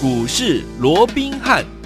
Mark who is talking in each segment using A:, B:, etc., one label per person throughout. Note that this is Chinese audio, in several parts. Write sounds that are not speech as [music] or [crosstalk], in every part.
A: 股市罗
B: 宾汉。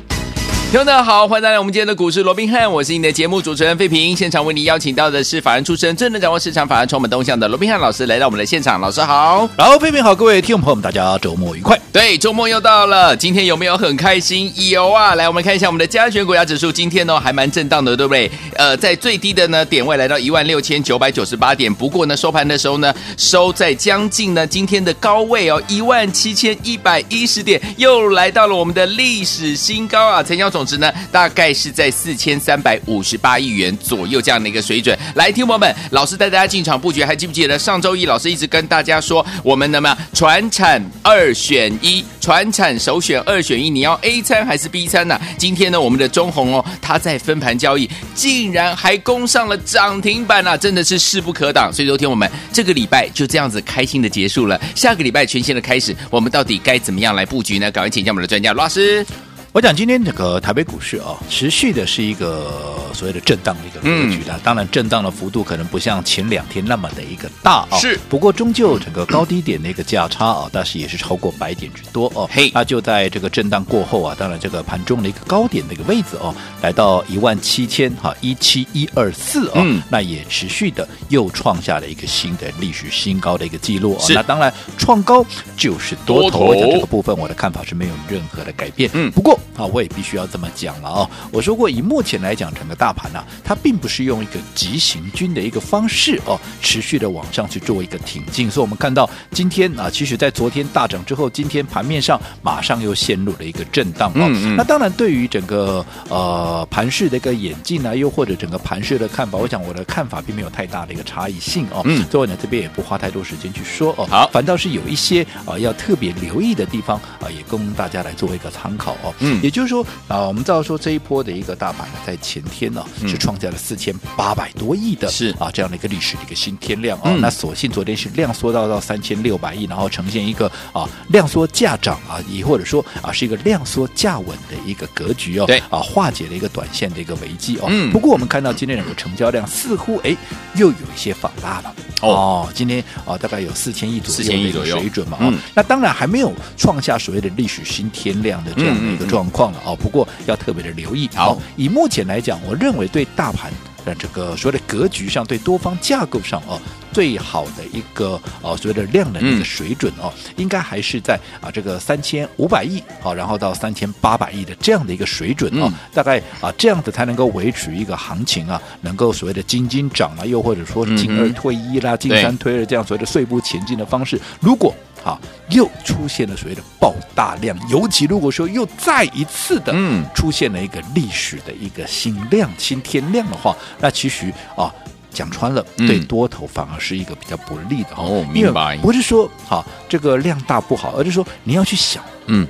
B: 听众好，欢迎来到我们今天的股市罗宾汉，我是你的节目主持人费平。现场为你邀请到的是法人出身、最能掌握市场法人充满动向的罗宾汉老师来到我们的现场。老师好，
C: 然后费平好，各位听众朋友们，大家周末愉快。
B: 对，周末又到了，今天有没有很开心？有啊，来我们看一下我们的加权股价指数，今天呢还蛮震荡的，对不对？呃，在最低的呢点位来到一万六千九百九十八点，不过呢收盘的时候呢收在将近呢今天的高位哦一万七千一百一十点，又来到了我们的历史新高啊！成交总值呢大概。是在四千三百五十八亿元左右这样的一个水准。来，听友们，老师带大家进场布局，还记不记得上周一老师一直跟大家说，我们的么传产二选一，传产首选二选一，你要 A 餐还是 B 餐呢、今天呢，我们的中红哦，它在分盘交易，竟然还攻上了涨停板啊，真的是势不可挡。所以，昨天我们这个礼拜就这样子开心的结束了。下个礼拜全新的开始，我们到底该怎么样来布局呢？赶快请教我们的专家罗老师。
C: 我讲今天这个台北股市啊，持续的是一个所谓的震荡的一个格局的，当然震荡的幅度可能不像前两天那么的一个大啊，
B: 是。
C: 不过终究整个高低点的一个价差啊，但是也是超过百点之多哦。嘿，那就在这个震荡过后啊，当然这个盘中的一个高点的一个位置哦，来到一万七千哈一七一二四哦，那也持续的又创下了一个新的历史新高的一个记录啊。那当然创高就是多头的这个部分，我的看法是没有任何的改变。嗯，不过。啊，我也必须要这么讲了哦。我说过，以目前来讲，整个大盘呢、啊，它并不是用一个急行军的一个方式哦，持续的往上去做一个挺进。所以，我们看到今天啊，其实在昨天大涨之后，今天盘面上马上又陷入了一个震荡哦。嗯嗯。那当然，对于整个呃盘势的一个演进啊，又或者整个盘势的看法，我想我的看法并没有太大的一个差异性哦。嗯。所以呢，这边也不花太多时间去说哦。好。反倒是有一些啊要特别留意的地方啊，也供大家来做一个参考哦。嗯。也就是说啊，我们知道说这一波的一个大盘呢，在前天呢是创下了四千八百多亿的，是啊这样的一个历史的一个新天量啊。那所幸昨天是量缩到到三千六百亿，然后呈现一个啊量缩价涨啊，也或者说啊是一个量缩价稳的一个格局哦。对啊，化解了一个短线的一个危机哦。不过我们看到今天整个成交量似乎哎又有一些放大了哦。今天啊大概有四千亿左右的一个水准嘛啊。那当然还没有创下所谓的历史新天量的这样的一个状况了。哦，不过要特别的留意。好，以目前来讲，我认为对大盘的这个所谓的格局上，对多方架构上哦，最好的一个哦所谓的量能的一个水准哦，嗯、应该还是在啊这个三千五百亿好，然后到三千八百亿的这样的一个水准哦，嗯、大概啊这样子才能够维持一个行情啊，能够所谓的金金涨啊，又或者说进二退一啦，进、嗯、三退二这样所谓的碎步前进的方式，如果好，又出现了所谓的爆大量，尤其如果说又再一次的出现了一个历史的一个新量、新天量的话，那其实啊，讲穿了，对多头反而是一个比较不利的哦。明白，不是说好这个量大不好，而是说你要去想，嗯，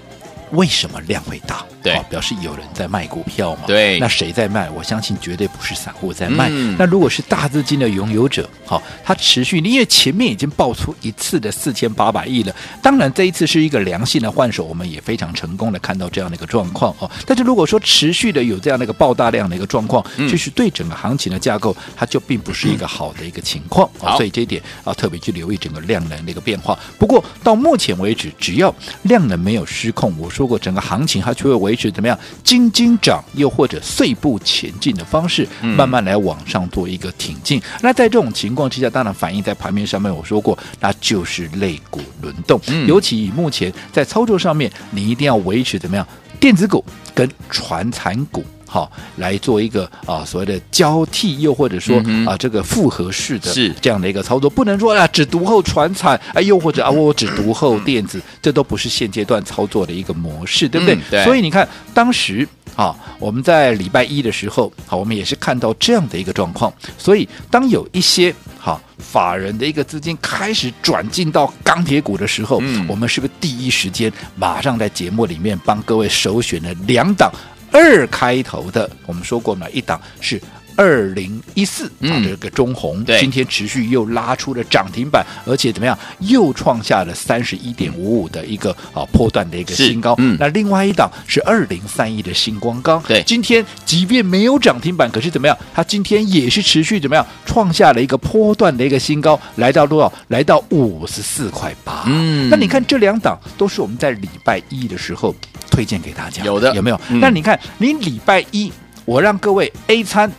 C: 为什么量会大？对、哦，表示有人在卖股票嘛？对，那谁在卖？我相信绝对不是散户在卖。嗯、那如果是大资金的拥有者，好、哦，他持续，因为前面已经爆出一次的四千八百亿了。当然，这一次是一个良性的换手，我们也非常成功的看到这样的一个状况哦。但是如果说持续的有这样的一个爆大量的一个状况，嗯、其实对整个行情的架构，它就并不是一个好的一个情况。嗯、所以这一点啊，特别去留意整个量能的一个变化。不过到目前为止，只要量能没有失控，我说过整个行情它就会维持怎么样？金金涨，又或者碎步前进的方式，慢慢来往上做一个挺进。嗯、那在这种情况之下，当然反映在盘面上面，我说过，那就是类股轮动。嗯、尤其以目前在操作上面，你一定要维持怎么样？电子股跟传产股。好，来做一个啊所谓的交替，又或者说啊这个复合式的这样的一个操作，不能说啊只读后传产，哎，又或者啊 [coughs] 我只读后电子，这都不是现阶段操作的一个模式，对不对？对。所以你看，当时啊我们在礼拜一的时候，好，我们也是看到这样的一个状况。所以当有一些好法人的一个资金开始转进到钢铁股的时候，嗯，我们是不是第一时间马上在节目里面帮各位首选了两档？二开头的，我们说过嘛，一档是二零一四啊，
B: 嗯
C: 这个中红
B: 对
C: 今天持续又拉出了涨停板，而且怎么样，又创下了三十一点五五的一个啊波段的一个新高。
B: 嗯
C: 那另外一档是二零三一的星光钢，
B: 对
C: 今天即便没有涨停板，可是怎么样？它今天也是持续怎么样，创下了一个波段的一个新高，来到多少？来到五十四块八。
B: 嗯
C: 那你看这两档都是我们在礼拜一的时候推荐给大家，
B: 有的
C: 有没有？
B: 嗯
C: 那你看，你礼拜一我让各位 A 餐。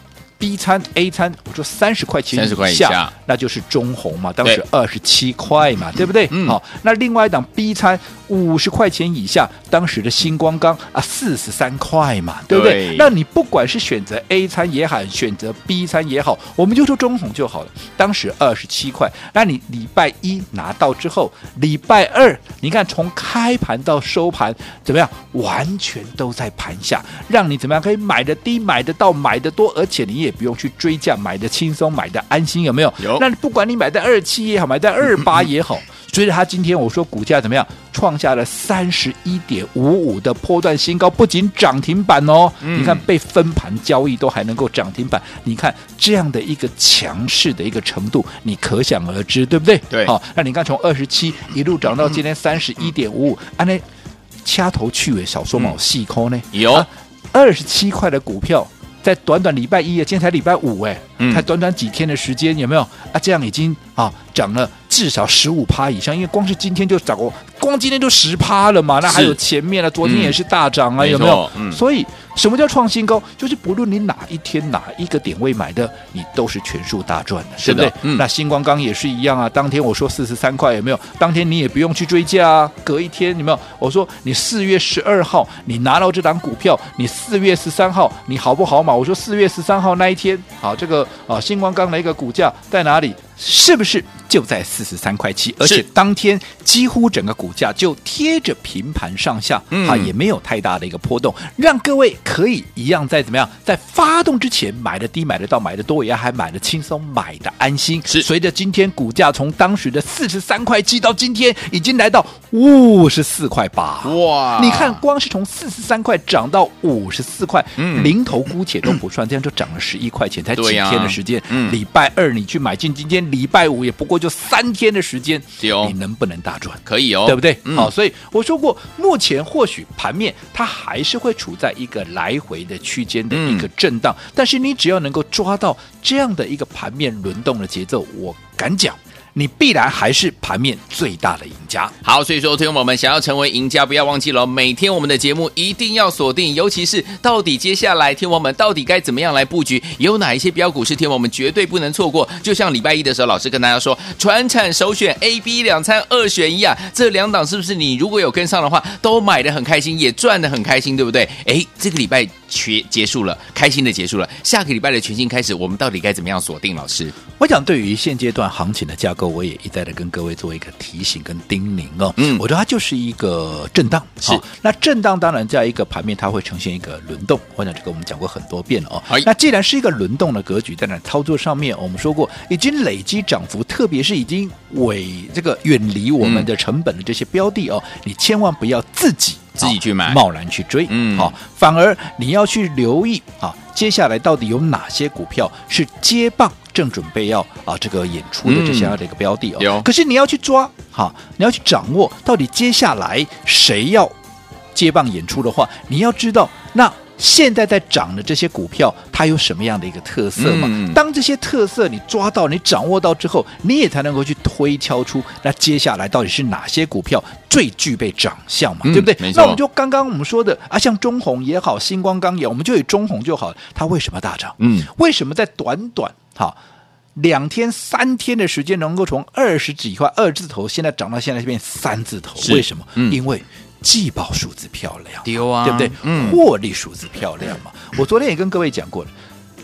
C: B 餐 A 餐，我说三十块钱
B: 30块以
C: 以下，那就是中红嘛，当
B: 时
C: 二十七块嘛，对不对？
B: 嗯。
C: 好，那另外一档 B 餐五十块钱以下，当时的星光钢啊四十三块嘛，对不对？
B: 对。
C: 那你不管是选择 A 餐也好，选择 B 餐也好，我们就说中红就好了。当时二十七块，那你礼拜一拿到之后，礼拜二你看从开盘到收盘怎么样，完全都在盘下，让你怎么样？可以买的低，买的到，买的多，而且你也不用去追价，买的轻松，买的安心，有没有？
B: 有
C: 那不管你买在二七也好，买在二八也好，[laughs] 随着它今天我说股价怎么样，创下了三十一点五五的波段新高，不仅涨停板哦，
B: 嗯
C: 你看被分盘交易都还能够涨停板，你看这样的一个强势的一个程度，你可想而知，对不对？
B: 对
C: 好，那你看从二十七一路涨到今天三十一点五五，按那掐头去尾，少说毛，细抠呢？
B: 有
C: 啊二十七块的股票，在短短礼拜一啊，今天才礼拜五哎，
B: 嗯。
C: 才短短几天的时间，有没有？啊？这样已经啊涨了至少十五趴以上，因为光是今天就涨过，光今天就十趴了嘛，那还有前面呢，昨天也是大涨啊，
B: 嗯
C: 有没有？所以什么叫创新高？就是不论你哪一天哪一个点位买的，你都是全数大赚的，
B: 是的
C: 对不对？
B: 嗯
C: 那星光钢也是一样啊，当天我说四十三块，有没有？当天你也不用去追价啊，隔一天有没有？我说你四月十二号你拿到这档股票，你四月十三号你好不好嘛？我说四月十三号那一天，好，这个啊星光钢的一个股价在哪里？是不是就在四十三块七？而且当天几乎整个股价就贴着平盘上下，
B: 嗯。
C: 啊，也没有太大的一个波动，让各位可以一样在怎么样，在发动之前买的低，买得到，买的多，也还买的轻松，买的安心。
B: 是。
C: 随着今天股价从当时的四十三块七到今天已经来到五十四块八，
B: 哇。
C: 你看光是从四十三块涨到五十四块，
B: 嗯。
C: 零头姑且都不算，这样就涨了十一块钱，才
B: 几
C: 天的时间。
B: 嗯。
C: 礼拜二你去买进，今天礼拜五也不过就三天的时
B: 间，哦
C: 你能不能大赚？
B: 可以哦，
C: 对不对？
B: 嗯
C: 好，所以我说过，目前或许盘面它还是会处在一个来回的区间的一个震荡，但是你只要能够抓到这样的一个盘面轮动的节奏，我敢讲，你必然还是盘面最大的赢家。
B: 好，所以说，听众朋友们想要成为赢家，不要忘记了，每天我们的节目一定要锁定，尤其是到底接下来，听众们到底该怎么样来布局，有哪一些标股是听众们绝对不能错过。就像礼拜一的时候，老师跟大家说，传产首选 A、B 两餐二选一啊，这两档是不是你如果有跟上的话，都买的很开心，也赚的很开心，对不对？哎，这个礼拜全结束了，开心的结束了，下个礼拜的全新开始，我们到底该怎么样锁定？老师，
C: 我想对于现阶段行情的架构，我也一再的跟各位做一个提醒跟叮咛哦。
B: 嗯
C: 我觉得它就是一个震荡，
B: 是
C: 好那震荡当然在一个盘面，它会呈现一个轮动。我想这个我们讲过很多遍了哦
B: 哎。
C: 那既然是一个轮动的格局，在那操作上面，我们说过已经累积涨幅，特别是已经尾这个远离我们的成本的这些标的哦，你千万不要自己
B: 自己去买
C: 贸然去追，
B: 嗯
C: 好，反而你要去留意啊，接下来到底有哪些股票是接棒正准备要啊这个演出的这些样的一个标的哦。
B: 有
C: 可是你要去抓，好，你要去掌握到底接下来谁要接棒演出的话，你要知道那。现在在涨的这些股票，它有什么样的一个特色嘛？
B: 嗯
C: 当这些特色你抓到、你掌握到之后，你也才能够去推敲出那接下来到底是哪些股票最具备长相嘛？
B: 嗯
C: 对不
B: 对？
C: 那我们就刚刚我们说的啊，像中红也好，星光钢也好，我们就以中红就好。它为什么大涨？
B: 嗯，
C: 为什么在短短哈两天、三天的时间，能够从二十几块二字头，现在涨到现在变三字
B: 头？
C: 为什么？
B: 嗯
C: 因为季报数字漂亮，
B: 丢啊
C: 对不对？
B: 嗯
C: 获利数字漂亮嘛。我昨天也跟各位讲过了。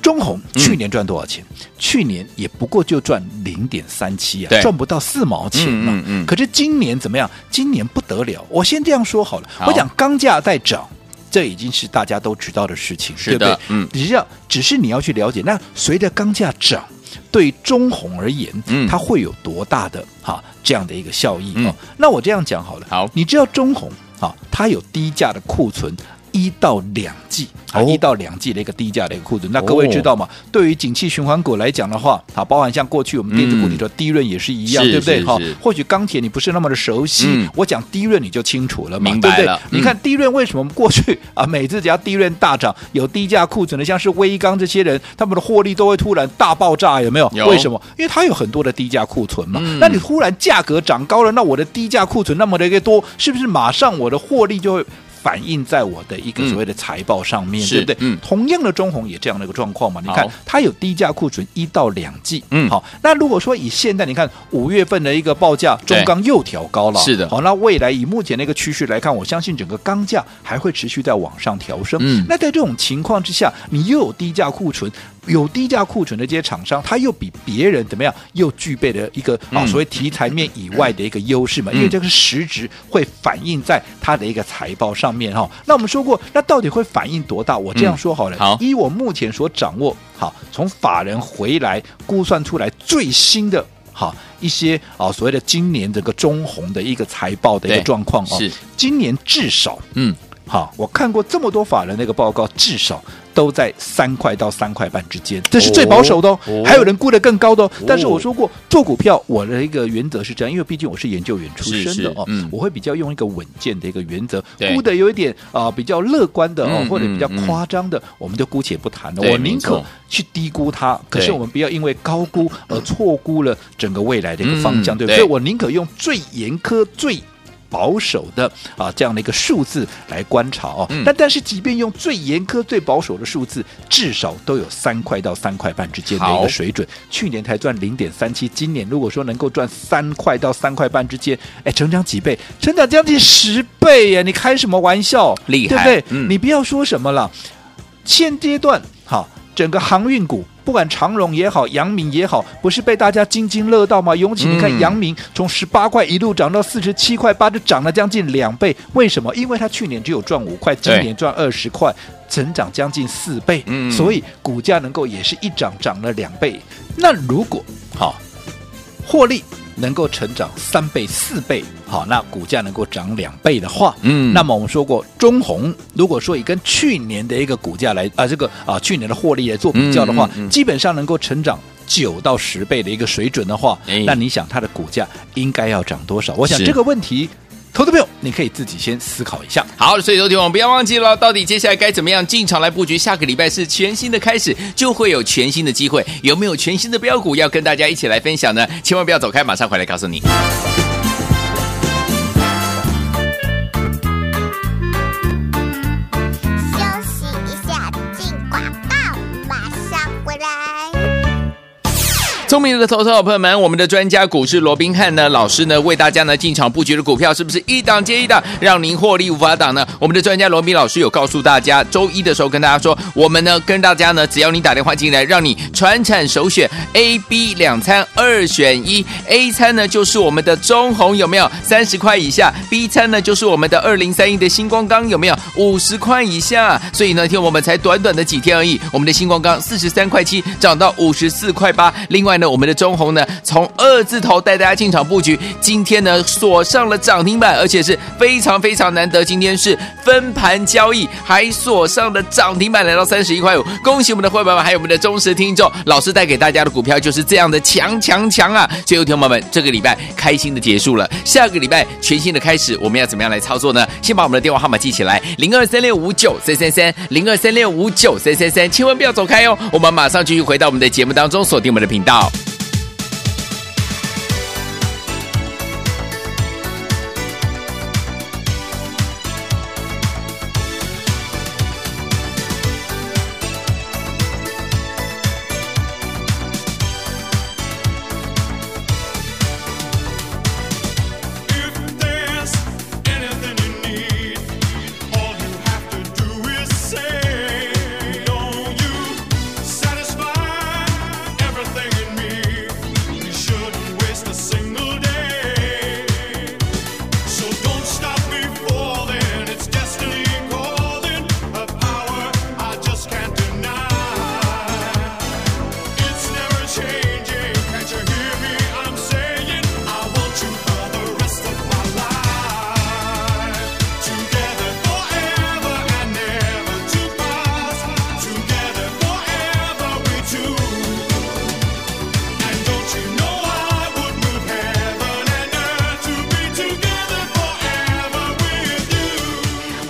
C: 中红
B: 嗯
C: 去年赚多少钱？去年也不过就赚零点三七啊，赚不到四毛钱嘛。
B: 嗯嗯嗯
C: 可是今年怎么样？今年不得了。我先这样说好了，
B: 好
C: 我讲钢价在涨，这已经是大家都知道的事情，
B: 是
C: 对不对？
B: 嗯
C: 只是要只是你要去了解，那随着钢价涨，对中红而言，
B: 嗯
C: 它会有多大的哈这样的一个效益
B: 嗯
C: 哦？那我这样讲好了，
B: 好
C: 你知道中红啊，它有低价的库存一到两季啊，一到两季的一个低价的一个库存。那各位知道吗？对于景气循环股来讲的话，啊，包含像过去我们电子股里头低润也是一样，对不对？哈，或许钢铁你不是那么的熟悉，我讲低润你就清楚了嘛，对不对？你看低润为什么过去啊，每次只要低润大涨，有低价库存的，像是威刚这些人，他们的获利都会突然大爆炸，有没有？为什么？因为它有很多的低价库存嘛。那你突然价格涨高了，那我的低价库存那么的一个多，是不是马上我的获利就会？反映在我的一个所谓的财报上面，嗯、对不对？嗯，同样的中红也这样的一个状况嘛。你看，它有低价库存一到两季，嗯，好。那如果说以现在你看五月份的一个报价，中钢又调高了，是的。好，那未来以目前的一个趋势来看，我相信整个钢价还会持续在往上调升。嗯，那在这种情况之下，你又有低价库存。有低价库存的这些厂商，他又比别人怎么样？又具备了一个啊所谓题材面以外的一个优势嘛？因为这个实质会反映在它的一个财报上面哈。那我们说过，那到底会反映多大？我这样说好了，好，依我目前所掌握，好，从法人回来估算出来最新的哈一些啊所谓的今年这个中红的一个财报的一个状况啊，是今年至少嗯好，我看过这么多法人那个报告，至少。都在三块到三块半之间，这是最保守的哦。哦还有人估得更高的哦。哦但是我说过，做股票我的一个原则是这样，因为毕竟我是研究员出身的哦。嗯，我会比较用一个稳健的一个原则，估的有一点啊、呃、比较乐观的哦，或者比较夸张的，我们就姑且不谈了。我宁可去低估它，可是我们不要因为高估而错估了整个未来的一个方向，对不对？所以我宁可用最严苛、最保守的啊，这样的一个数字来观察哦。那、嗯、但是，即便用最严苛、最保守的数字，至少都有三块到三块半之间的一个水准。去年才赚零点三七，今年如果说能够赚三块到三块半之间，哎，成长几倍？成长将近十倍耶！你开什么玩笑？厉害，对不对？嗯、你不要说什么了。现阶段，好，整个航运股。不管长荣也好，阳明也好，不是被大家津津乐道吗？尤其你看阳明从十八块一路涨到四十七块八，就涨了将近两倍。为什么？因为它去年只有赚五块，今年赚二十块，增长将近四倍。嗯，所以股价能够也是一涨涨了两倍。那如果好获利。能够成长三倍四倍，好，那股价能够涨两倍的话，嗯，那么我们说过，中红如果说以跟去年的一个股价来啊，这个啊去年的获利来做比较的话，嗯嗯、基本上能够成长九到十倍的一个水准的话，哎、那你想它的股价应该要涨多少？我想这个问题。投资朋友，你可以自己先思考一下。
B: 好，所以昨天我们不要忘记了，到底接下来该怎么样进场来布局？下个礼拜是全新的开始，就会有全新的机会。有没有全新的标股要跟大家一起来分享呢？千万不要走开，马上回来告诉你。聪明的投资者朋友们，我们的专家股市罗宾汉呢老师呢为大家呢进场布局的股票是不是一档接一档，让您获利无法挡呢？我们的专家罗宾老师有告诉大家，周一的时候跟大家说，我们呢跟大家呢，只要你打电话进来，让你传产首选 A、B 两餐二选一，A 餐呢就是我们的中红有没有三十块以下？B 餐呢就是我们的二零三一的星光钢有没有五十块以下？所以呢，听我们才短短的几天而已，我们的星光钢四十三块七涨到五十四块八，另外。那我们的中红呢，从二字头带大家进场布局，今天呢锁上了涨停板，而且是非常非常难得，今天是分盘交易，还锁上了涨停板，来到三十一块五。恭喜我们的会员们，还有我们的忠实听众，老师带给大家的股票就是这样的强强强啊！最后，听众朋友们，这个礼拜开心的结束了，下个礼拜全新的开始，我们要怎么样来操作呢？先把我们的电话号码记起来，零二三六五九三三三，零二三六五九三三三，千万不要走开哦，我们马上继续回到我们的节目当中，锁定我们的频道。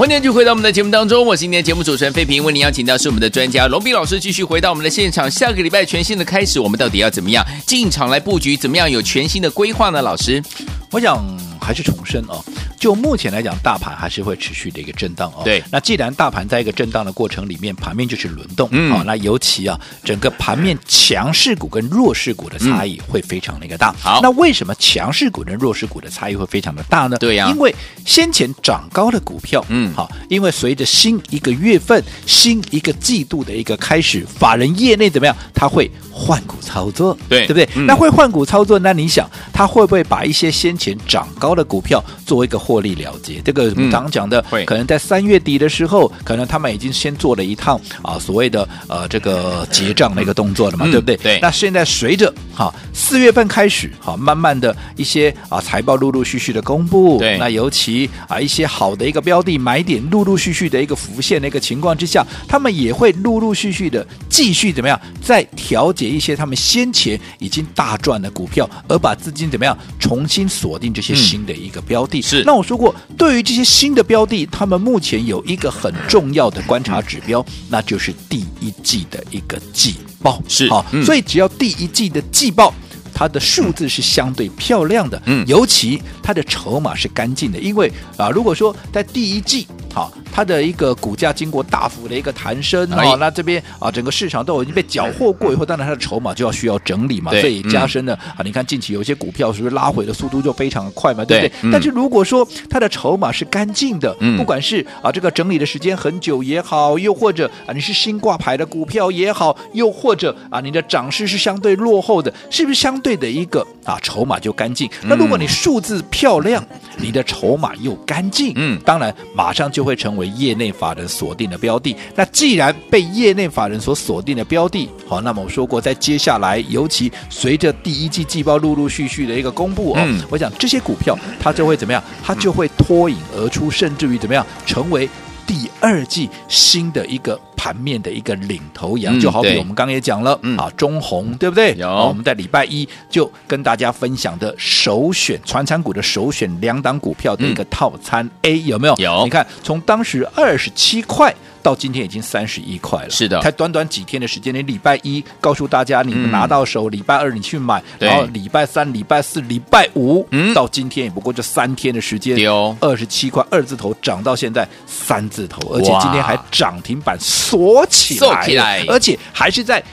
B: 今天就回到我们的节目当中，我是今天节目主持人费平，为您邀请到是我们的专家龙斌老师，继续回到我们的现场。下个礼拜全新的开始，我们到底要怎么样进场来布局？怎么样有全新的规划呢？老师，
C: 我想还是重申哦。就目前来讲，大盘还是会持续的一个震荡哦。
B: 对，
C: 那既然大盘在一个震荡的过程里面，盘面就是轮动，嗯，好，那尤其啊，整个盘面强势股跟弱势股的差异会非常的一个大。
B: 好，
C: 那为什么强势股跟弱势股的差异会非常的大呢？
B: 对呀，
C: 因为先前涨高的股票，嗯，好，因为随着新一个月份、新一个季度的一个开始，法人业内怎么样？他会换股操作，
B: 对，
C: 对不对？嗯、那会换股操作，那你想，他会不会把一些先前涨高的股票做一个获利了结？这个我们刚刚讲的，
B: 嗯、
C: 可能在三月底的时候，可能他们已经先做了一趟啊所谓的呃这个结账的一个动作了嘛，嗯、对不对？
B: 对。
C: 那现在随着哈四月份开始，哈慢慢的一些啊财报陆陆续续的公布，
B: 对。
C: 那尤其啊一些好的一个标的买点陆陆续续的一个浮现的一个情况之下，他们也会陆陆续续的继续怎么样再调节一些他们先前已经大赚的股票，而把资金怎么样重新锁定这些新的一个标的。
B: 嗯、是。
C: 那我说过对于这些新的标的，他们目前有一个很重要的观察指标，那就是第一季的一个季报。
B: 是
C: 好，所以只要第一季的季报，它的数字是相对漂亮的，
B: 嗯，
C: 尤其它的筹码是干净的，因为啊，如果说在第一季。好，它的一个股价经过大幅的一个弹升啊，那这边啊，整个市场都已经被缴获过以后，当然它的筹码就要需要整理嘛，所以加深了、嗯、啊。你看近期有一些股票是不是拉回的速度就非常的快嘛，对不对？嗯、但是如果说它的筹码是干净的，嗯、不管是啊这个整理的时间很久也好，又或者啊你是新挂牌的股票也好，又或者啊你的涨势是相对落后的，是不是相对的一个啊筹码就干净？那如果你数字漂亮，你的筹码又干净，嗯，当然马上就。就会成为业内法人锁定的标的。那既然被业内法人所锁定的标的，好，那么我说过，在接下来，尤其随着第一季季报陆陆续续的一个公布哦，嗯、我想这些股票它就会怎么样？它就会脱颖而出，甚至于怎么样，成为第二季新的一个。盘面的一个领头羊，就好比我们刚刚也讲了、嗯、啊，中红对不对？
B: 有
C: 我们在礼拜一就跟大家分享的首选传产股的首选两档股票的一个套餐 A、嗯、有没有？
B: 有。
C: 你看，从当时二十七块到今天已经三十一块了，
B: 是的，
C: 才短短几天的时间。你礼拜一告诉大家你们拿到手，礼、嗯、拜二你去买，然后礼拜三、礼拜四、礼拜五，嗯，到今天也不过这三天的时间，二十七块二字头涨到现在三字头，而且今天还涨停板。锁起来，起来，而且还是在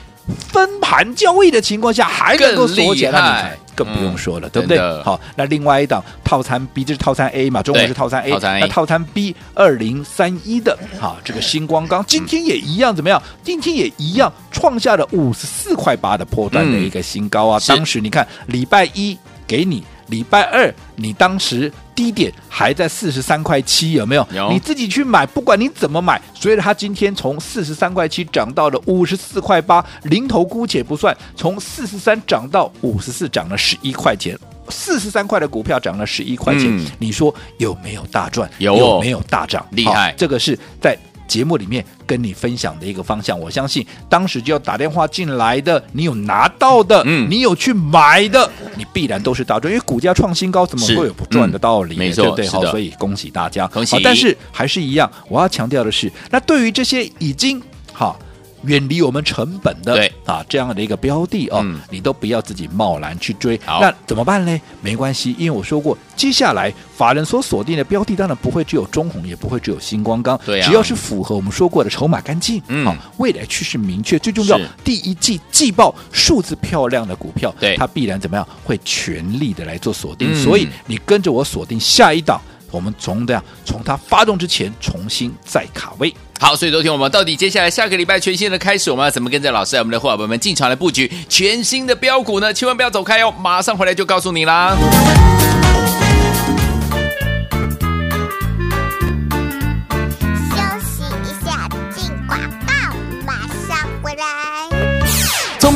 C: 分盘交易的情况下还能够锁起来，更不用说了，嗯、对不对？好，那另外一档套餐 B 就是套餐 A 嘛，中国是套餐 A，套餐 A 那套餐 B 二零三一的，好，这个星光钢今天也一样，怎么样？今天也一样创下了五十四块八的波段的一个新高啊！嗯、当时你看礼拜一给你。礼拜二，你当时低点还在四十三块七，有没有？
B: 有。
C: 你自己去买，不管你怎么买，所以它今天从四十三块七涨到了五十四块八，零头姑且不算，从四十三涨到五十四，涨了十一块钱，四十三块的股票涨了十一块钱，嗯、你说有没有大赚？
B: 有，
C: 有没有大涨？
B: 厉害，
C: 这个是在。节目里面跟你分享的一个方向，我相信当时就要打电话进来的，你有拿到的，嗯，你有去买的，你必然都是大赚，因为股价创新高，怎么会有不赚的道理？
B: 嗯、没错，
C: 对不对？
B: 好，
C: 所以恭喜大家，
B: 恭喜。
C: 但是还是一样，我要强调的是，那对于这些已经好。远离我们成本的
B: 对
C: 啊，这样的一个标的哦，
B: 嗯、
C: 你都不要自己贸然去追。那怎么办呢？没关系，因为我说过，接下来法人所锁定的标的，当然不会只有中红，也不会只有星光钢。
B: 对、啊、
C: 只要是符合我们说过的筹码干净，
B: 嗯，
C: 好，未来趋势明确，最重要，第一季季报数字漂亮的股票，
B: 对，
C: 它必然怎么样，会全力的来做锁定。
B: 嗯、
C: 所以你跟着我锁定下一档，我们从这样从它发动之前重新再卡位。
B: 好，所以昨天我们到底接下来下个礼拜全新的开始，我们要怎么跟着老师我们的伙伴们进场来布局全新的标股呢？千万不要走开哦，马上回来就告诉你啦。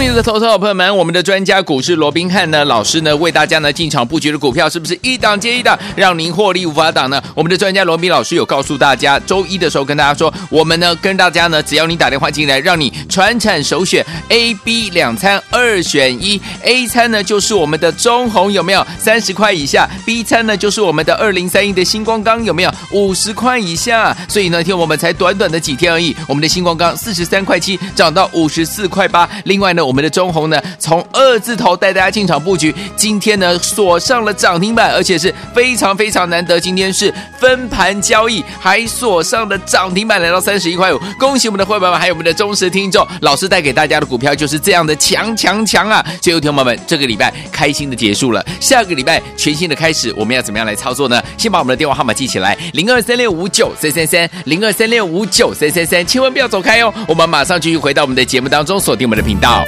B: 明亲爱的投资者朋友们，我们的专家股市罗宾汉呢，老师呢为大家呢进场布局的股票是不是一档接一档，让您获利无法挡呢？我们的专家罗宾老师有告诉大家，周一的时候跟大家说，我们呢跟大家呢，只要你打电话进来，让你传产首选 A、B 两餐二选一，A 餐呢就是我们的中红有没有三十块以下？B 餐呢就是我们的二零三一的星光钢有没有五十块以下？所以呢，听我们才短短的几天而已，我们的星光钢四十三块七涨到五十四块八，另外呢，我我们的中鸿呢，从二字头带大家进场布局，今天呢锁上了涨停板，而且是非常非常难得，今天是分盘交易，还锁上了涨停板，来到三十一块五。恭喜我们的会员们，还有我们的忠实听众，老师带给大家的股票就是这样的强强强啊！最后，听众友们，这个礼拜开心的结束了，下个礼拜全新的开始，我们要怎么样来操作呢？先把我们的电话号码记起来，零二三六五九三三三，零二三六五九三三三，千万不要走开哦，我们马上继续回到我们的节目当中，锁定我们的频道。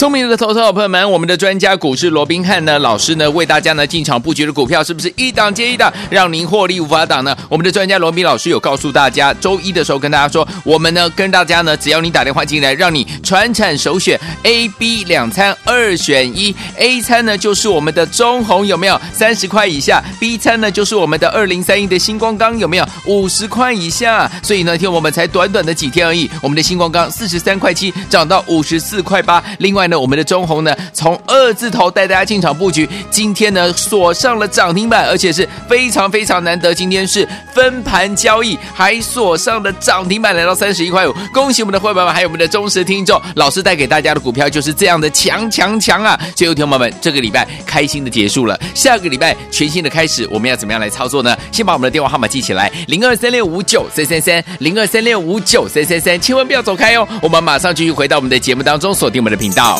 B: 聪明的投资者朋友们，我们的专家股市罗宾汉呢，老师呢为大家呢进场布局的股票是不是一档接一档，让您获利无法挡呢？我们的专家罗宾老师有告诉大家，周一的时候跟大家说，我们呢跟大家呢，只要你打电话进来，让你传产首选 A、B 两餐二选一，A 餐呢就是我们的中红有没有三十块以下？B 餐呢就是我们的二零三一的星光钢有没有五十块以下？所以呢，听我们才短短的几天而已，我们的星光钢四十三块七涨到五十四块八，另外。那我们的中红呢，从二字头带大家进场布局，今天呢锁上了涨停板，而且是非常非常难得，今天是分盘交易，还锁上了涨停板，来到三十一块五。恭喜我们的会员们，还有我们的忠实听众，老师带给大家的股票就是这样的强强强啊！最后，听友们，这个礼拜开心的结束了，下个礼拜全新的开始，我们要怎么样来操作呢？先把我们的电话号码记起来，零二三六五九三三三，零二三六五九三三三，千万不要走开哦，我们马上继续回到我们的节目当中，锁定我们的频道。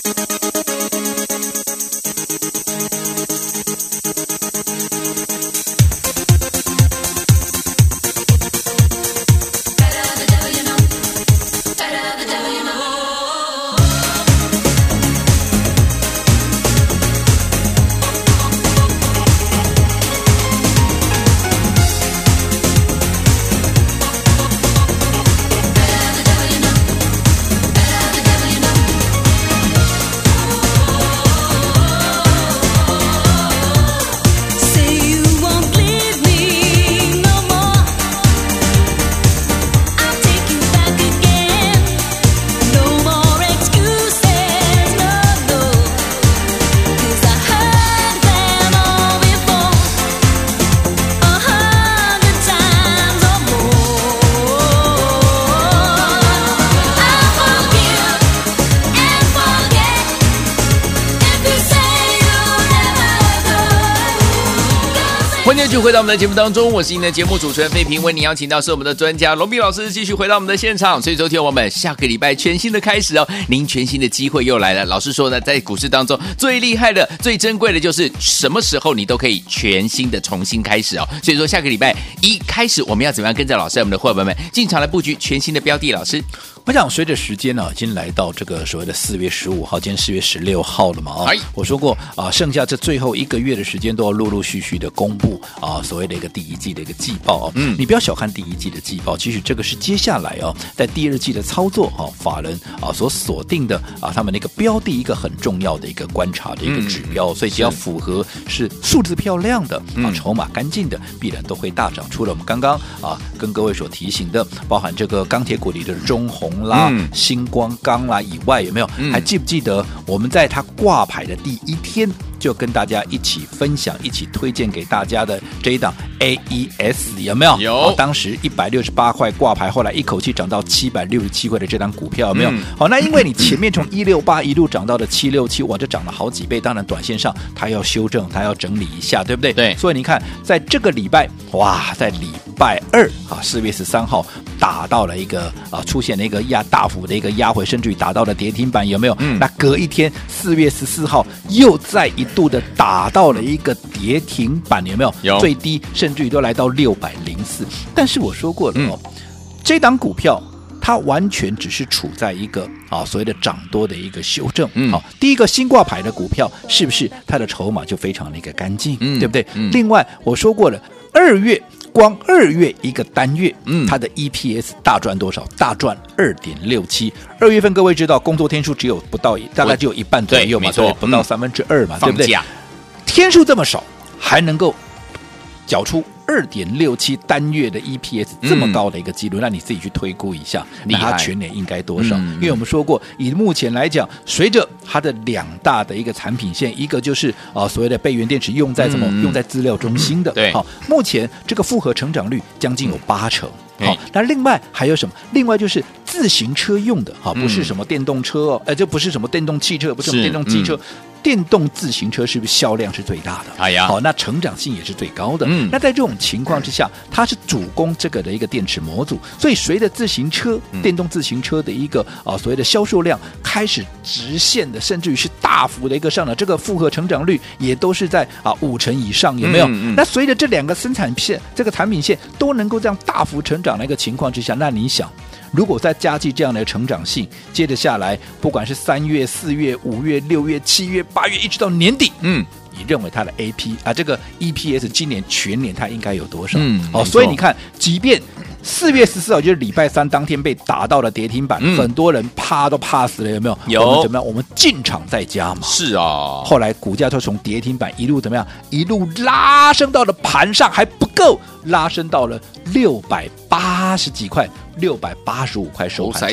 B: 继续回到我们的节目当中，我是您的节目主持人费平，为您邀请到是我们的专家龙斌老师，继续回到我们的现场。所以，昨天我们下个礼拜全新的开始哦，您全新的机会又来了。老师说呢，在股市当中最厉害的、最珍贵的就是什么时候你都可以全新的重新开始哦。所以说，下个礼拜一开始，我们要怎么样跟着老师，我们的伙伴们进场来布局全新的标的？老师。我想随着时间呢、啊，已经来到这个所谓的四月十五号，今天四月十六号了嘛啊，我说过啊，剩下这最后一个月的时间都要陆陆续续的公布啊，所谓的一个第一季的一个季报啊，嗯，你不要小看第一季的季报，其实这个是接下来哦、啊，在第二季的操作哈、啊，法人啊所锁定的啊，他们那个标的一个很重要的一个观察的一个指标，嗯、所以只要符合是数字漂亮的啊，筹码干净的，必然都会大涨。除了我们刚刚啊跟各位所提醒的，包含这个钢铁股里的中鸿。啦，嗯、星光钢啦以外有没有？嗯、还记不记得我们在它挂牌的第一天就跟大家一起分享、一起推荐给大家的这一档 AES 有没有？有。哦、当时一百六十八块挂牌，后来一口气涨到七百六十七块的这档股票有没有？嗯、好，那因为你前面从一六八一路涨到了七六七，哇，这涨了好几倍。当然，短线上它要修正，它要整理一下，对不对？对。所以你看，在这个礼拜，哇，在礼拜二啊，四月十三号。打到了一个啊，出现了一个压大幅的一个压回，甚至于达到了跌停板，有没有？嗯。那隔一天，四月十四号又再一度的打到了一个跌停板，有没有？有。最低甚至于都来到六百零四。但是我说过了哦，嗯、这档股票
C: 它完全只是处在一个啊所谓的涨多的一个修正。
B: 嗯，
C: 好，第一个新挂牌的股票是不是它的筹码就非常的一个干净？
B: 嗯，
C: 对不对？
B: 嗯，
C: 另外我说过了，二月。光二月一个单月，
B: 嗯，
C: 它的 EPS 大赚多少？大赚二点六七。二月份各位知道，工作天数只有不到，大概只有一半左右嘛，对，对，不到三分之二嘛，嗯、对不对？天数这么少，还能够缴出。二点六七单月的 EPS 这么高的一个记录，那、嗯、你自己去推估一下，那它全年应该多少？嗯、因为我们说过，以目前来讲，随着它的两大的一个产品线，一个就是啊、呃、所谓的备源电池用在什么？嗯、用在资料中心的。
B: 对，
C: 好，目前这个复合成长率将近有八成。好，那另外还有什么？另外就是自行车用的，好，不是什么电动车哦，哎，这不是什么电动汽车，不是什么电动汽车。电动自行车是不是销量是最大的？
B: 哎呀，
C: 好，那成长性也是最高的。
B: 嗯，
C: 那在这种情况之下，它是主攻这个的一个电池模组，所以随着自行车、嗯、电动自行车的一个啊所谓的销售量开始直线的，甚至于是大幅的一个上涨，这个复合成长率也都是在啊五成以上，有没有？嗯嗯、那随着这两个生产线、这个产品线都能够这样大幅成长的一个情况之下，那你想？如果再加剧这样的成长性，接着下来，不管是三月、四月、五月、六月、七月、八月，一直到年底，嗯，你认为它的 AP 啊，这个 EPS 今年全年它应该有多少？嗯，哦，所以你看，即便四月十四号就是礼拜三当天被打到了跌停板，嗯、很多人怕都怕死了，有没有？
B: 有。
C: 我们怎么样？我们进场再加嘛。
B: 是啊。
C: 后来股价就从跌停板一路怎么样？一路拉升到了盘上还不够，拉升到了六百八十几块。六百八十五块收盘，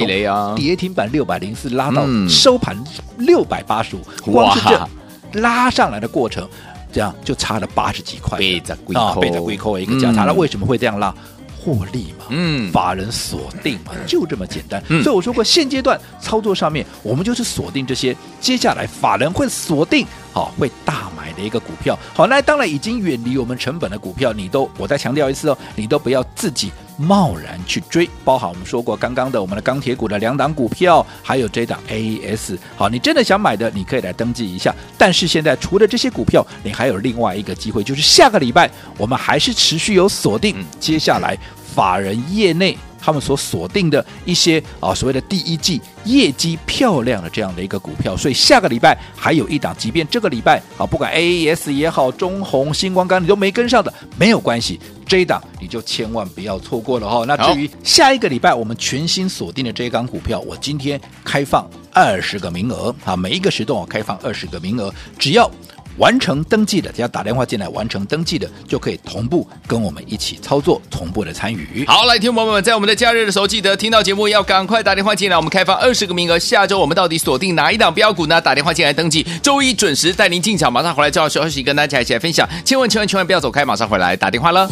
C: 跌停板六百零四拉到收盘六百八十五，光是这拉上来的过程，这样就差了八十几块，啊，背在龟扣一个价差，那为什么会这样拉？获利嘛，嗯，法人锁定嘛，就这么简单。所以我说过，现阶段操作上面，我们就是锁定这些接下来法人会锁定，好，会大买的一个股票。好，那当然已经远离我们成本的股票，你都，我再强调一次哦，你都不要自己。贸然去追，包含我们说过刚刚的我们的钢铁股的两档股票，还有这档 AAS。好，你真的想买的，你可以来登记一下。但是现在除了这些股票，你还有另外一个机会，就是下个礼拜我们还是持续有锁定，接下来法人业内。他们所锁定的一些啊，所谓的第一季业绩漂亮的这样的一个股票，所以下个礼拜还有一档，即便这个礼拜啊，不管 AAS 也好，中红、星光钢你都没跟上的，没有关系，这一档你就千万不要错过了哈。那至于下一个礼拜我们全新锁定的这一档股票，我今天开放二十个名额啊，每一个时段我开放二十个名额，只要。完成登记的，只要打电话进来完成登记的，就可以同步跟我们一起操作，同步的参与。
B: 好，来，听朋友们，在我们的假日的时候，记得听到节目要赶快打电话进来，我们开放二十个名额。下周我们到底锁定哪一档标股呢？打电话进来登记，周一准时带您进场，马上回来就要消息，跟大家一起来分享。千万千万千万不要走开，马上回来打电话了。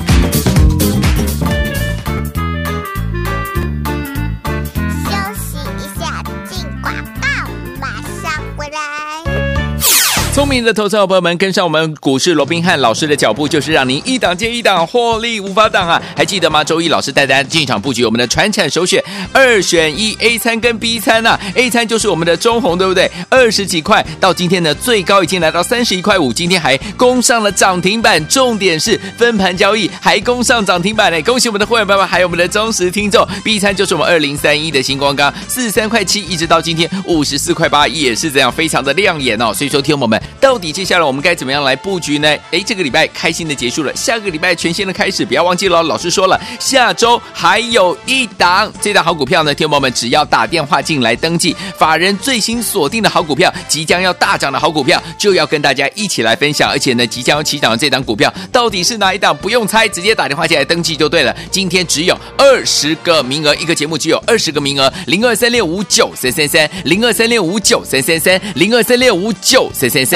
B: 聪明的投资者朋友们，跟上我们股市罗宾汉老师的脚步，就是让您一档接一档获利无法挡啊！还记得吗？周一老师带大家进场布局我们的传产首选二选一 A 餐跟 B 餐呐、，A 餐就是我们的中红，对不对？二十几块到今天呢，最高已经来到三十一块五，今天还攻上了涨停板，重点是分盘交易还攻上涨停板嘞！恭喜我们的会员朋友们，还有我们的忠实听众。B 餐就是我们二零三一的星光钢，四十三块七一直到今天五十四块八，也是这样非常的亮眼哦。所以说，听我们。到底接下来我们该怎么样来布局呢？诶，这个礼拜开心的结束了，下个礼拜全新的开始，不要忘记了。老师说了，下周还有一档这档好股票呢，天宝们只要打电话进来登记，法人最新锁定的好股票，即将要大涨的好股票，就要跟大家一起来分享。而且呢，即将要起涨的这档股票到底是哪一档？不用猜，直接打电话进来登记就对了。今天只有二十个名额，一个节目只有二十个名额，零二三六五九三三三，零二三六五九三三三，零二三六五九三三三。